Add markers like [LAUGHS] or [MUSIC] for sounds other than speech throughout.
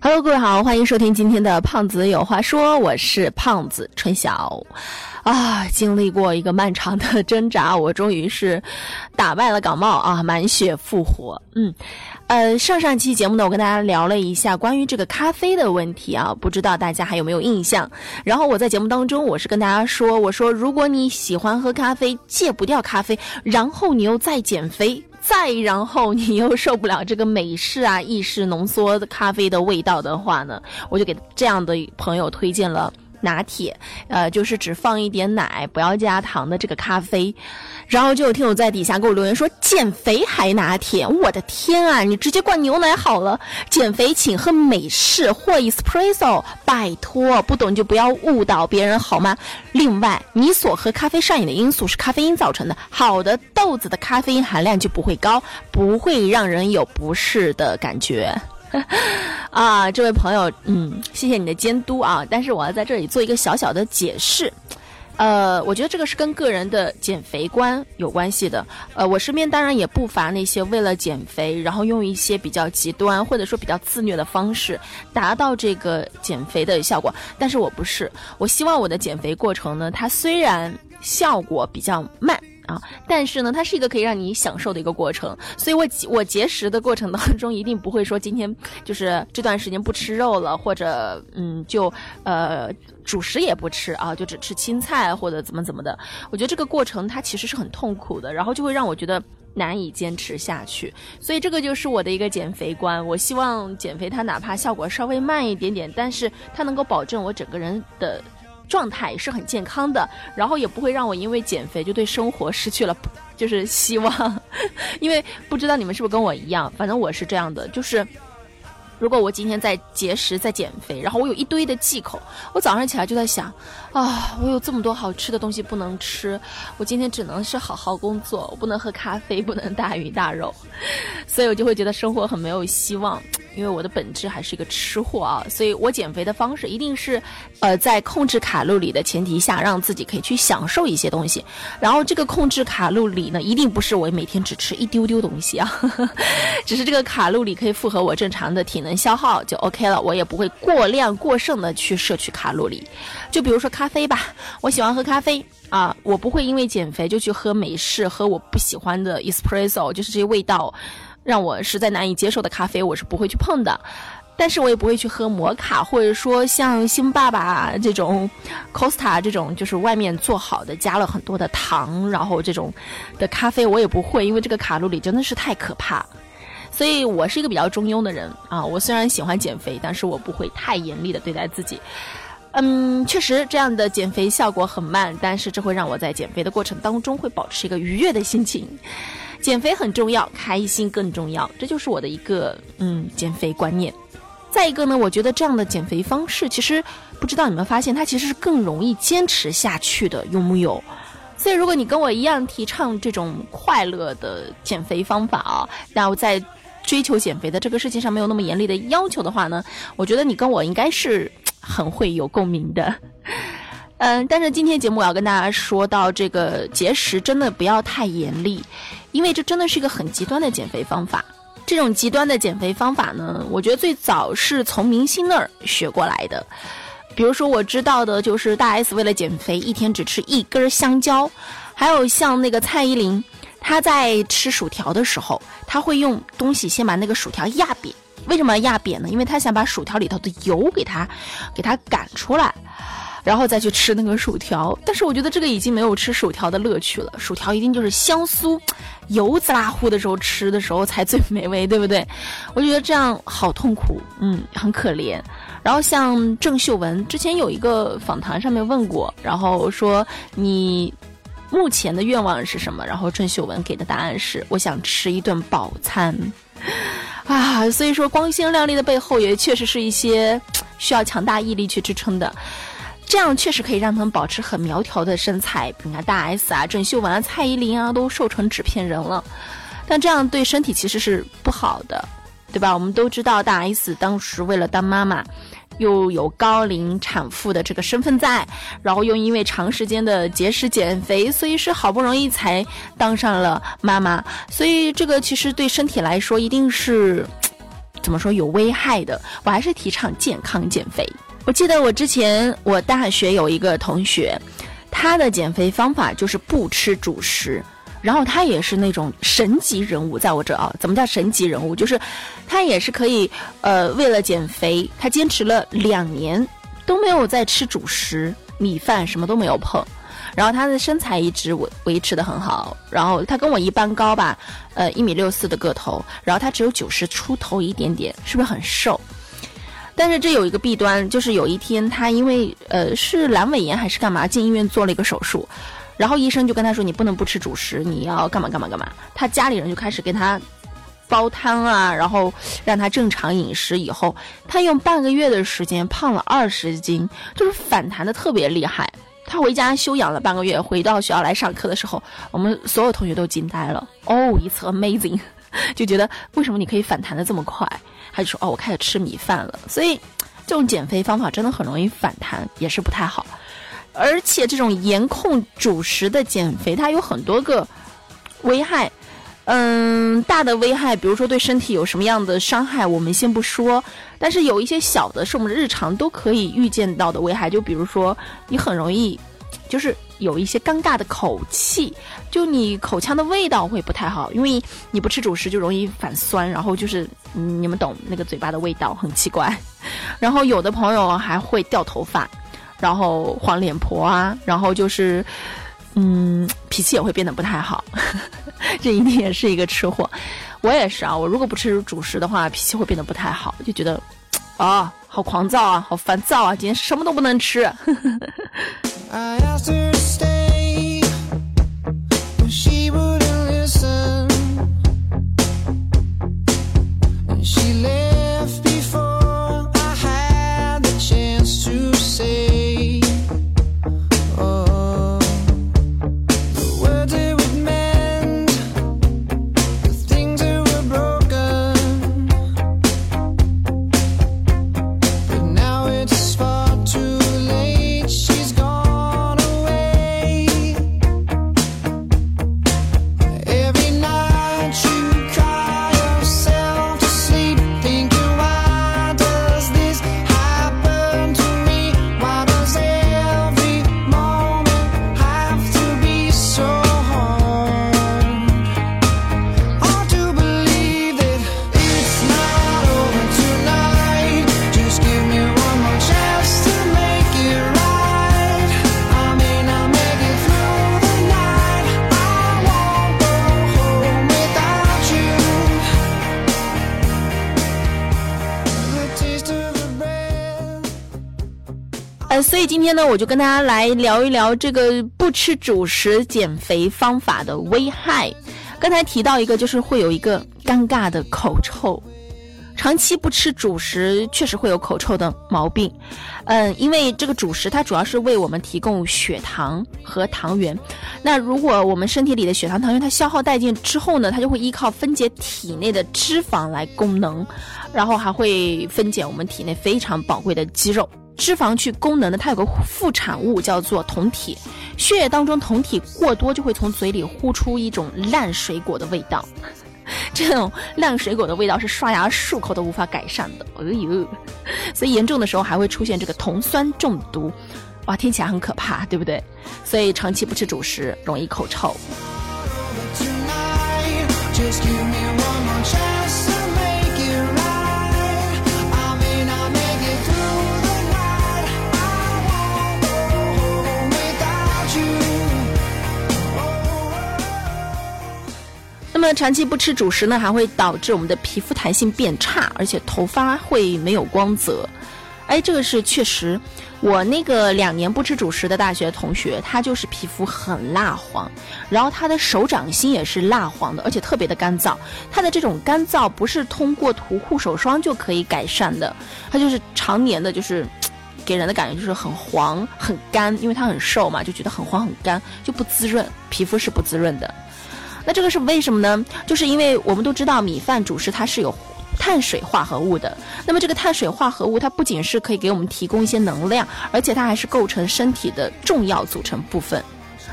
Hello，各位好，欢迎收听今天的《胖子有话说》，我是胖子春晓。啊，经历过一个漫长的挣扎，我终于是打败了感冒啊，满血复活。嗯，呃，上上期节目呢，我跟大家聊了一下关于这个咖啡的问题啊，不知道大家还有没有印象？然后我在节目当中，我是跟大家说，我说如果你喜欢喝咖啡，戒不掉咖啡，然后你又再减肥。再然后你又受不了这个美式啊、意式浓缩咖啡的味道的话呢，我就给这样的朋友推荐了。拿铁，呃，就是只放一点奶，不要加糖的这个咖啡，然后就有听友在底下给我留言说减肥还拿铁，我的天啊，你直接灌牛奶好了，减肥请喝美式或 espresso，拜托，不懂就不要误导别人好吗？另外，你所喝咖啡上瘾的因素是咖啡因造成的，好的豆子的咖啡因含量就不会高，不会让人有不适的感觉。[LAUGHS] 啊，这位朋友，嗯，谢谢你的监督啊！但是我要在这里做一个小小的解释，呃，我觉得这个是跟个人的减肥观有关系的。呃，我身边当然也不乏那些为了减肥，然后用一些比较极端或者说比较自虐的方式达到这个减肥的效果，但是我不是。我希望我的减肥过程呢，它虽然效果比较慢。啊，但是呢，它是一个可以让你享受的一个过程，所以我我节食的过程当中，一定不会说今天就是这段时间不吃肉了，或者嗯，就呃主食也不吃啊，就只吃青菜或者怎么怎么的。我觉得这个过程它其实是很痛苦的，然后就会让我觉得难以坚持下去。所以这个就是我的一个减肥观。我希望减肥它哪怕效果稍微慢一点点，但是它能够保证我整个人的。状态是很健康的，然后也不会让我因为减肥就对生活失去了 [LAUGHS] 就是希望，因为不知道你们是不是跟我一样，反正我是这样的，就是如果我今天在节食在减肥，然后我有一堆的忌口，我早上起来就在想啊，我有这么多好吃的东西不能吃，我今天只能是好好工作，我不能喝咖啡，不能大鱼大肉，所以我就会觉得生活很没有希望。因为我的本质还是一个吃货啊，所以我减肥的方式一定是，呃，在控制卡路里的前提下，让自己可以去享受一些东西。然后这个控制卡路里呢，一定不是我每天只吃一丢丢东西啊，[LAUGHS] 只是这个卡路里可以符合我正常的体能消耗就 OK 了，我也不会过量过剩的去摄取卡路里。就比如说咖啡吧，我喜欢喝咖啡啊，我不会因为减肥就去喝美式，喝我不喜欢的 espresso，就是这些味道。让我实在难以接受的咖啡，我是不会去碰的，但是我也不会去喝摩卡，或者说像星爸爸这种，Costa 这种，就是外面做好的，加了很多的糖，然后这种的咖啡我也不会，因为这个卡路里真的是太可怕。所以我是一个比较中庸的人啊，我虽然喜欢减肥，但是我不会太严厉的对待自己。嗯，确实这样的减肥效果很慢，但是这会让我在减肥的过程当中会保持一个愉悦的心情。减肥很重要，开心更重要，这就是我的一个嗯减肥观念。再一个呢，我觉得这样的减肥方式，其实不知道你们发现，它其实是更容易坚持下去的，有木有？所以如果你跟我一样提倡这种快乐的减肥方法啊，那我在追求减肥的这个事情上没有那么严厉的要求的话呢，我觉得你跟我应该是很会有共鸣的。嗯，但是今天节目我要跟大家说到这个节食，真的不要太严厉。因为这真的是一个很极端的减肥方法。这种极端的减肥方法呢，我觉得最早是从明星那儿学过来的。比如说我知道的就是大 S 为了减肥，一天只吃一根香蕉；还有像那个蔡依林，她在吃薯条的时候，她会用东西先把那个薯条压扁。为什么要压扁呢？因为她想把薯条里头的油给它给它赶出来。然后再去吃那个薯条，但是我觉得这个已经没有吃薯条的乐趣了。薯条一定就是香酥、油滋啦乎的时候吃的时候才最美味，对不对？我觉得这样好痛苦，嗯，很可怜。然后像郑秀文之前有一个访谈上面问过，然后说你目前的愿望是什么？然后郑秀文给的答案是我想吃一顿饱餐 [LAUGHS] 啊。所以说光鲜亮丽的背后也确实是一些需要强大毅力去支撑的。这样确实可以让他们保持很苗条的身材，你看大 S 啊、郑秀文啊、蔡依林啊，都瘦成纸片人了。但这样对身体其实是不好的，对吧？我们都知道大 S 当时为了当妈妈，又有高龄产妇的这个身份在，然后又因为长时间的节食减肥，所以是好不容易才当上了妈妈，所以这个其实对身体来说一定是怎么说有危害的。我还是提倡健康减肥。我记得我之前我大学有一个同学，他的减肥方法就是不吃主食。然后他也是那种神级人物，在我这啊，怎么叫神级人物？就是他也是可以，呃，为了减肥，他坚持了两年都没有再吃主食，米饭什么都没有碰，然后他的身材一直维维持的很好。然后他跟我一般高吧，呃，一米六四的个头，然后他只有九十出头一点点，是不是很瘦？但是这有一个弊端，就是有一天他因为呃是阑尾炎还是干嘛，进医院做了一个手术。然后医生就跟他说：“你不能不吃主食，你要干嘛干嘛干嘛。”他家里人就开始给他煲汤啊，然后让他正常饮食。以后他用半个月的时间胖了二十斤，就是反弹的特别厉害。他回家休养了半个月，回到学校来上课的时候，我们所有同学都惊呆了。哦，一次 amazing，就觉得为什么你可以反弹的这么快？他就说：“哦，我开始吃米饭了。”所以这种减肥方法真的很容易反弹，也是不太好。而且这种严控主食的减肥，它有很多个危害。嗯，大的危害，比如说对身体有什么样的伤害，我们先不说。但是有一些小的，是我们日常都可以预见到的危害。就比如说，你很容易就是有一些尴尬的口气，就你口腔的味道会不太好，因为你不吃主食就容易反酸，然后就是你们懂那个嘴巴的味道很奇怪。然后有的朋友还会掉头发。然后黄脸婆啊，然后就是，嗯，脾气也会变得不太好，[LAUGHS] 这一定也是一个吃货。我也是啊，我如果不吃主食的话，脾气会变得不太好，就觉得，啊，好狂躁啊，好烦躁啊，今天什么都不能吃。[LAUGHS] 呃所以今天呢，我就跟大家来聊一聊这个不吃主食减肥方法的危害。刚才提到一个，就是会有一个尴尬的口臭。长期不吃主食，确实会有口臭的毛病。嗯，因为这个主食它主要是为我们提供血糖和糖原。那如果我们身体里的血糖、糖原它消耗殆尽之后呢，它就会依靠分解体内的脂肪来功能，然后还会分解我们体内非常宝贵的肌肉。脂肪去功能的，它有个副产物叫做酮体，血液当中酮体过多就会从嘴里呼出一种烂水果的味道，[LAUGHS] 这种烂水果的味道是刷牙漱口都无法改善的，哎呦，所以严重的时候还会出现这个酮酸中毒，哇，听起来很可怕，对不对？所以长期不吃主食容易口臭。那长期不吃主食呢，还会导致我们的皮肤弹性变差，而且头发会没有光泽。哎，这个是确实。我那个两年不吃主食的大学同学，他就是皮肤很蜡黄，然后他的手掌心也是蜡黄的，而且特别的干燥。他的这种干燥不是通过涂护手霜就可以改善的，他就是常年的，就是给人的感觉就是很黄很干，因为他很瘦嘛，就觉得很黄很干，就不滋润，皮肤是不滋润的。那这个是为什么呢？就是因为我们都知道米饭主食它是有碳水化合物的。那么这个碳水化合物，它不仅是可以给我们提供一些能量，而且它还是构成身体的重要组成部分。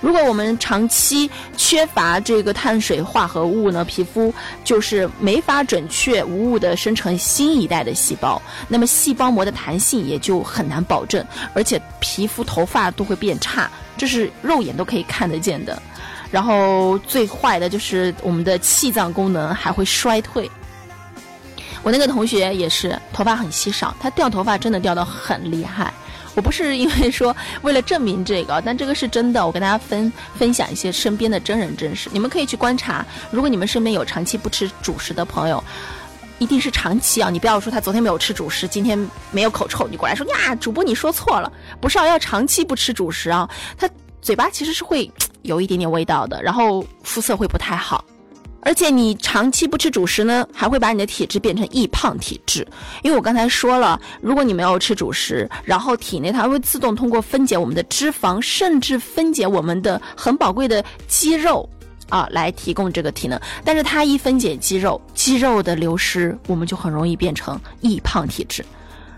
如果我们长期缺乏这个碳水化合物呢，皮肤就是没法准确无误的生成新一代的细胞，那么细胞膜的弹性也就很难保证，而且皮肤、头发都会变差，这是肉眼都可以看得见的。然后最坏的就是我们的气脏功能还会衰退。我那个同学也是头发很稀少，他掉头发真的掉得很厉害。我不是因为说为了证明这个，但这个是真的。我跟大家分分享一些身边的真人真事，你们可以去观察。如果你们身边有长期不吃主食的朋友，一定是长期啊！你不要说他昨天没有吃主食，今天没有口臭，你过来说呀，主播你说错了，不是啊，要长期不吃主食啊，他嘴巴其实是会有一点点味道的，然后肤色会不太好。而且你长期不吃主食呢，还会把你的体质变成易胖体质。因为我刚才说了，如果你没有吃主食，然后体内它会自动通过分解我们的脂肪，甚至分解我们的很宝贵的肌肉，啊，来提供这个体能。但是它一分解肌肉，肌肉的流失，我们就很容易变成易胖体质。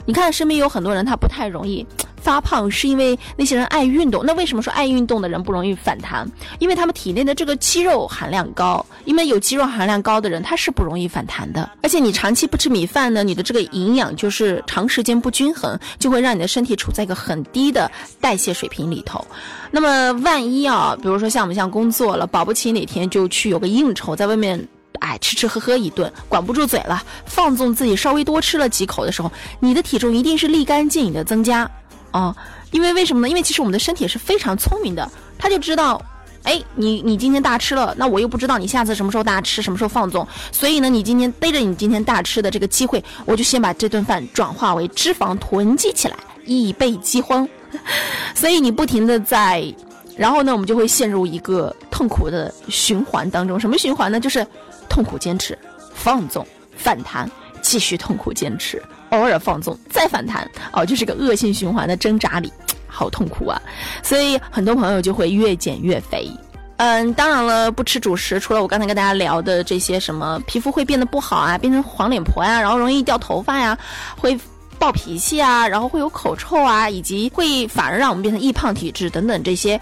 你看身边有很多人，他不太容易。发胖是因为那些人爱运动，那为什么说爱运动的人不容易反弹？因为他们体内的这个肌肉含量高，因为有肌肉含量高的人他是不容易反弹的。而且你长期不吃米饭呢，你的这个营养就是长时间不均衡，就会让你的身体处在一个很低的代谢水平里头。那么万一啊，比如说像我们像工作了，保不齐哪天就去有个应酬，在外面哎吃吃喝喝一顿，管不住嘴了，放纵自己稍微多吃了几口的时候，你的体重一定是立竿见影的增加。哦，因为为什么呢？因为其实我们的身体是非常聪明的，他就知道，哎，你你今天大吃了，那我又不知道你下次什么时候大吃，什么时候放纵，所以呢，你今天背着你今天大吃的这个机会，我就先把这顿饭转化为脂肪囤积起来，以备饥荒。[LAUGHS] 所以你不停的在，然后呢，我们就会陷入一个痛苦的循环当中。什么循环呢？就是痛苦坚持，放纵，反弹，继续痛苦坚持。偶尔放纵，再反弹，哦，就是个恶性循环的挣扎里，[TSK] 好痛苦啊！所以很多朋友就会越减越肥。嗯，当然了，不吃主食，除了我刚才跟大家聊的这些，什么皮肤会变得不好啊，变成黄脸婆呀，然后容易掉头发呀，会暴脾气啊，然后会有口臭啊，以及会反而让我们变成易胖体质等等这些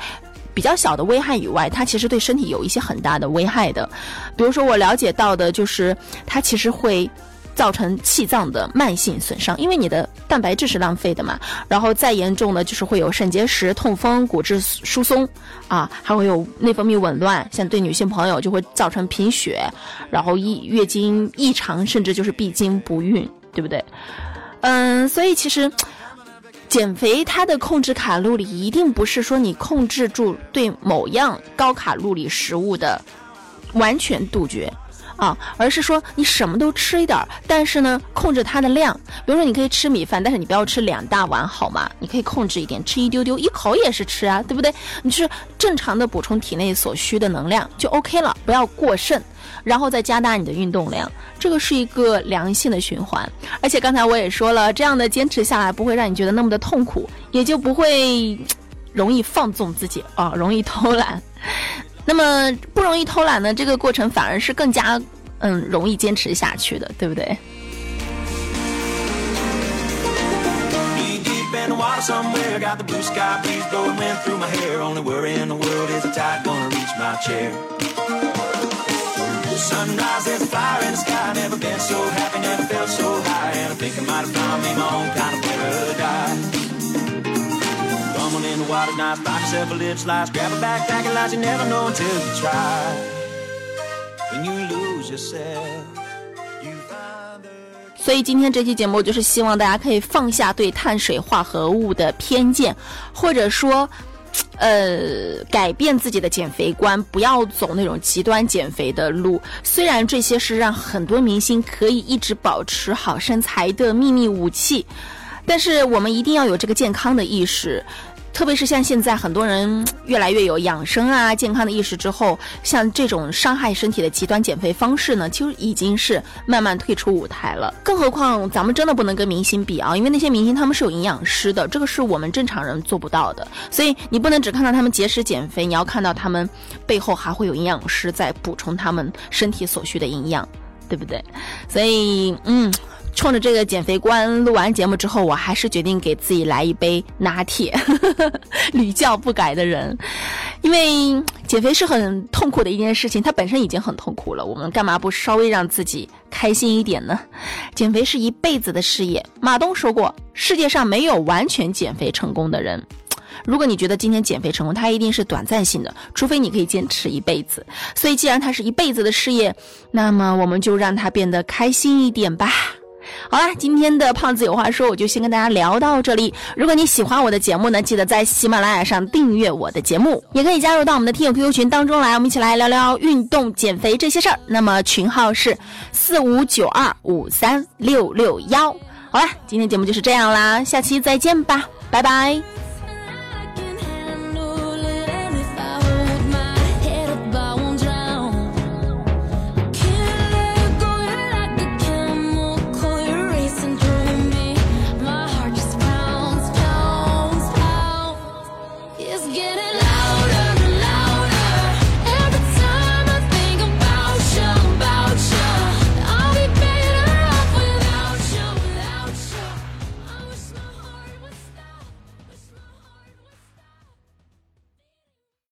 比较小的危害以外，它其实对身体有一些很大的危害的。比如说我了解到的就是，它其实会。造成气脏的慢性损伤，因为你的蛋白质是浪费的嘛。然后再严重的就是会有肾结石、痛风、骨质疏松，啊，还会有内分泌紊乱，像对女性朋友就会造成贫血，然后异月经异常，甚至就是闭经不孕，对不对？嗯，所以其实减肥它的控制卡路里一定不是说你控制住对某样高卡路里食物的完全杜绝。啊，而是说你什么都吃一点，但是呢，控制它的量。比如说，你可以吃米饭，但是你不要吃两大碗，好吗？你可以控制一点，吃一丢丢，一口也是吃啊，对不对？你是正常的补充体内所需的能量就 OK 了，不要过剩，然后再加大你的运动量，这个是一个良性的循环。而且刚才我也说了，这样的坚持下来不会让你觉得那么的痛苦，也就不会 [TSK] 容易放纵自己啊，容易偷懒。那么不容易偷懒呢？这个过程反而是更加嗯容易坚持下去的，对不对？所以今天这期节目就是希望大家可以放下对碳水化合物的偏见，或者说，呃，改变自己的减肥观，不要走那种极端减肥的路。虽然这些是让很多明星可以一直保持好身材的秘密武器，但是我们一定要有这个健康的意识。特别是像现在很多人越来越有养生啊、健康的意识之后，像这种伤害身体的极端减肥方式呢，其实已经是慢慢退出舞台了。更何况咱们真的不能跟明星比啊，因为那些明星他们是有营养师的，这个是我们正常人做不到的。所以你不能只看到他们节食减肥，你要看到他们背后还会有营养师在补充他们身体所需的营养。对不对？所以，嗯。冲着这个减肥观，录完节目之后，我还是决定给自己来一杯拿铁，[LAUGHS] 屡教不改的人。因为减肥是很痛苦的一件事情，它本身已经很痛苦了，我们干嘛不稍微让自己开心一点呢？减肥是一辈子的事业。马东说过，世界上没有完全减肥成功的人。如果你觉得今天减肥成功，它一定是短暂性的，除非你可以坚持一辈子。所以，既然它是一辈子的事业，那么我们就让它变得开心一点吧。好啦，今天的胖子有话说，我就先跟大家聊到这里。如果你喜欢我的节目呢，记得在喜马拉雅上订阅我的节目，也可以加入到我们的听友 QQ 群当中来，我们一起来聊聊运动、减肥这些事儿。那么群号是四五九二五三六六幺。好啦，今天节目就是这样啦，下期再见吧，拜拜。